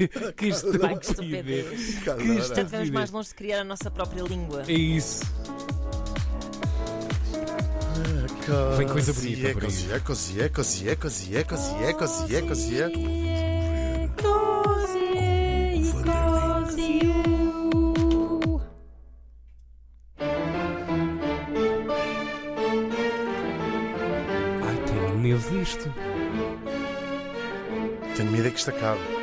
que, que estupidez. Que estupidez. mais longe de criar a nossa própria língua. É isso. Vem coisa bonita por aí. Cosia, cosia, cosia, cosia, cosia, cosia, cosia. Ai, tenho medo disto. Tenho medo é que isto acabe.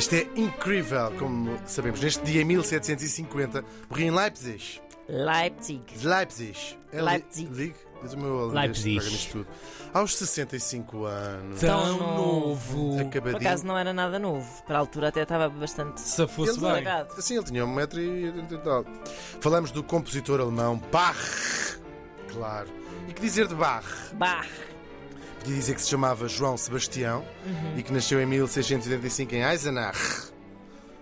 Isto é incrível, como sabemos. Neste dia 1750, morri em Leipzig. Leipzig. Leipzig. É Leipzig. Leipzig. Diz o meu Leipzig. Aos 65 anos. Tão Tão novo. Por Acabadinho. acaso não era nada novo. Para a altura até estava bastante. Se fosse Ele- bem. Assim, ele tinha um metro e tal. Falamos do compositor alemão Bach. Claro. E que dizer de Bach? Bah! Podia dizer que se chamava João Sebastião e que nasceu em 1685 em Eisenach.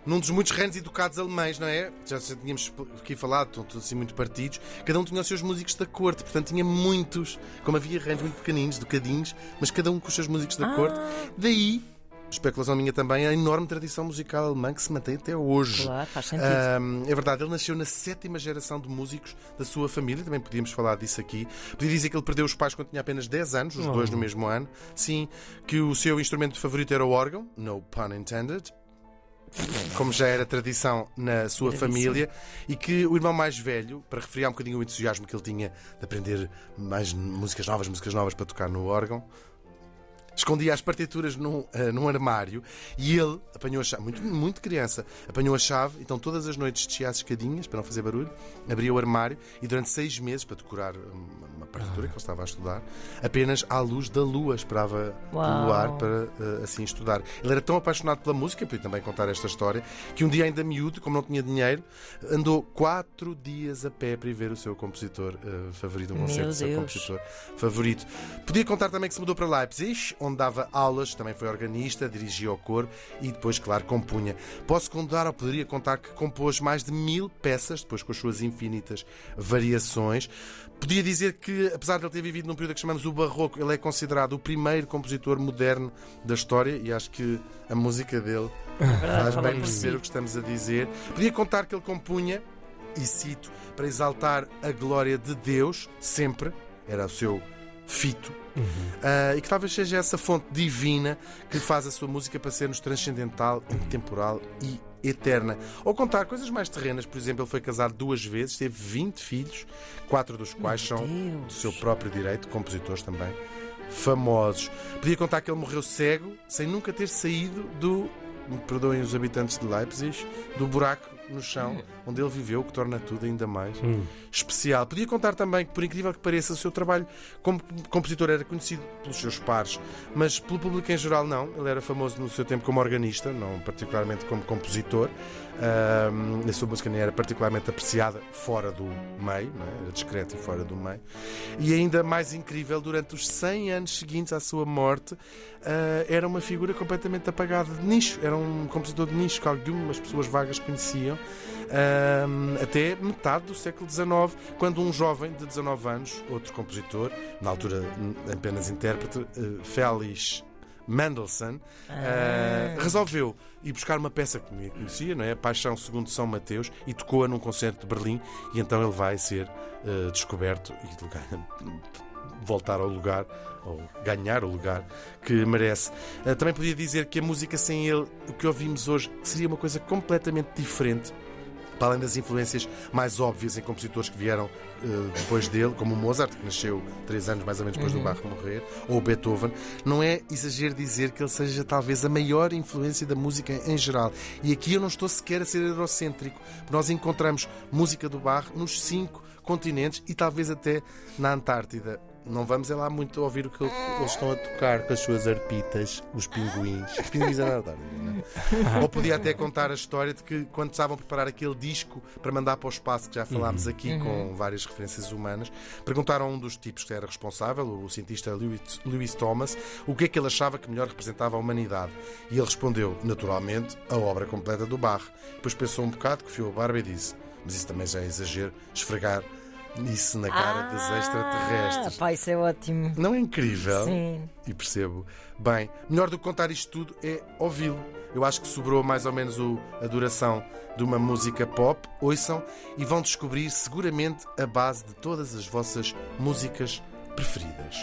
Num dos muitos reinos educados alemães, não é? Já, já tínhamos aqui falado, estão todos assim muito partidos. Cada um tinha os seus músicos da corte, portanto tinha muitos. Como havia reinos muito pequeninos, educadinhos, mas cada um com os seus músicos da Ah. corte. Daí, especulação minha também, a enorme tradição musical alemã que se mantém até hoje. Claro, faz sentido. É verdade, ele nasceu na sétima geração de músicos da sua família, também podíamos falar disso aqui. Podia dizer que ele perdeu os pais quando tinha apenas 10 anos, os dois no mesmo ano. Sim, que o seu instrumento favorito era o órgão, no pun intended. Como já era tradição na sua Tradição. família, e que o irmão mais velho, para refriar um bocadinho o entusiasmo que ele tinha de aprender mais músicas novas, músicas novas para tocar no órgão, escondia as partituras num, eh, num armário e ele apanhou a chave, muito, muito criança, apanhou a chave, então todas as noites descia as escadinhas para não fazer barulho, abria o armário e durante seis meses, para decorar uma, uma partitura que ele estava a estudar, apenas à luz da lua esperava Uau. o ar para eh, assim estudar. Ele era tão apaixonado pela música, podia também contar esta história, que um dia ainda miúdo, como não tinha dinheiro, andou quatro dias a pé para ir ver o seu compositor eh, favorito, um concerto do seu compositor favorito. Podia contar também que se mudou para Leipzig, onde dava aulas, também foi organista, dirigia o coro e depois, claro, compunha. Posso contar, ou poderia contar, que compôs mais de mil peças, depois com as suas infinitas variações. Podia dizer que, apesar de ele ter vivido num período que chamamos o Barroco, ele é considerado o primeiro compositor moderno da história e acho que a música dele Verdade, faz bem perceber o que estamos a dizer. Podia contar que ele compunha, e cito, para exaltar a glória de Deus, sempre, era o seu fito, ah, e que talvez seja essa fonte divina que faz a sua música para sermos transcendental, intemporal e eterna. Ou contar coisas mais terrenas, por exemplo, ele foi casado duas vezes, teve 20 filhos, quatro dos quais são do Deus. seu próprio direito, compositores também famosos. Podia contar que ele morreu cego, sem nunca ter saído do, perdoem os habitantes de Leipzig, do buraco no chão onde ele viveu, o que torna tudo ainda mais especial. Podia contar também que, por incrível que pareça, o seu trabalho como compositor era conhecido pelos seus pares, mas pelo público em geral não. Ele era famoso no seu tempo como organista, não particularmente como compositor. A sua música nem era particularmente apreciada fora do meio, não é? era discreta e fora do meio. E ainda mais incrível, durante os 100 anos seguintes à sua morte, ah, era uma figura completamente apagada de nicho. Era um compositor de nicho que algumas pessoas vagas conheciam. Ahm, até metade do século XIX, quando um jovem de 19 anos, outro compositor, na altura apenas intérprete, eh, Félix Mendelssohn, Ah. Uh, resolveu ir buscar uma peça que conhecia, não é? Paixão segundo São Mateus, e tocou-a num concerto de Berlim, e então ele vai ser uh, descoberto e voltar ao lugar, ou ganhar o lugar que merece. Uh, também podia dizer que a música sem ele, o que ouvimos hoje, seria uma coisa completamente diferente. Para além das influências mais óbvias em compositores que vieram eh, depois dele, como o Mozart, que nasceu três anos mais ou menos depois do Bach morrer, ou o Beethoven, não é exagero dizer que ele seja talvez a maior influência da música em geral. E aqui eu não estou sequer a ser eurocêntrico. Nós encontramos música do Bach nos cinco continentes e talvez até na Antártida. Não vamos é lá muito ouvir o que eles estão a tocar com as suas arpitas, os pinguins. Os pinguins na Antártida, não é? Ou podia até contar a história de que quando estavam a preparar aquele disco para mandar para o espaço, que já falámos aqui com várias referências humanas, perguntaram a um dos tipos que era responsável, o cientista Lewis, Lewis Thomas, o que é que ele achava que melhor representava a humanidade. E ele respondeu, naturalmente, a obra completa do Bach. Depois pensou um bocado, cofiou a barba e disse: Mas isso também já é exagero, esfregar Isso na cara dos Ah, extraterrestres. Pá, isso é ótimo. Não é incrível? Sim. E percebo. Bem, melhor do que contar isto tudo é ouvi-lo. Eu acho que sobrou mais ou menos o- a duração de uma música pop. Ouçam e vão descobrir seguramente a base de todas as vossas músicas preferidas.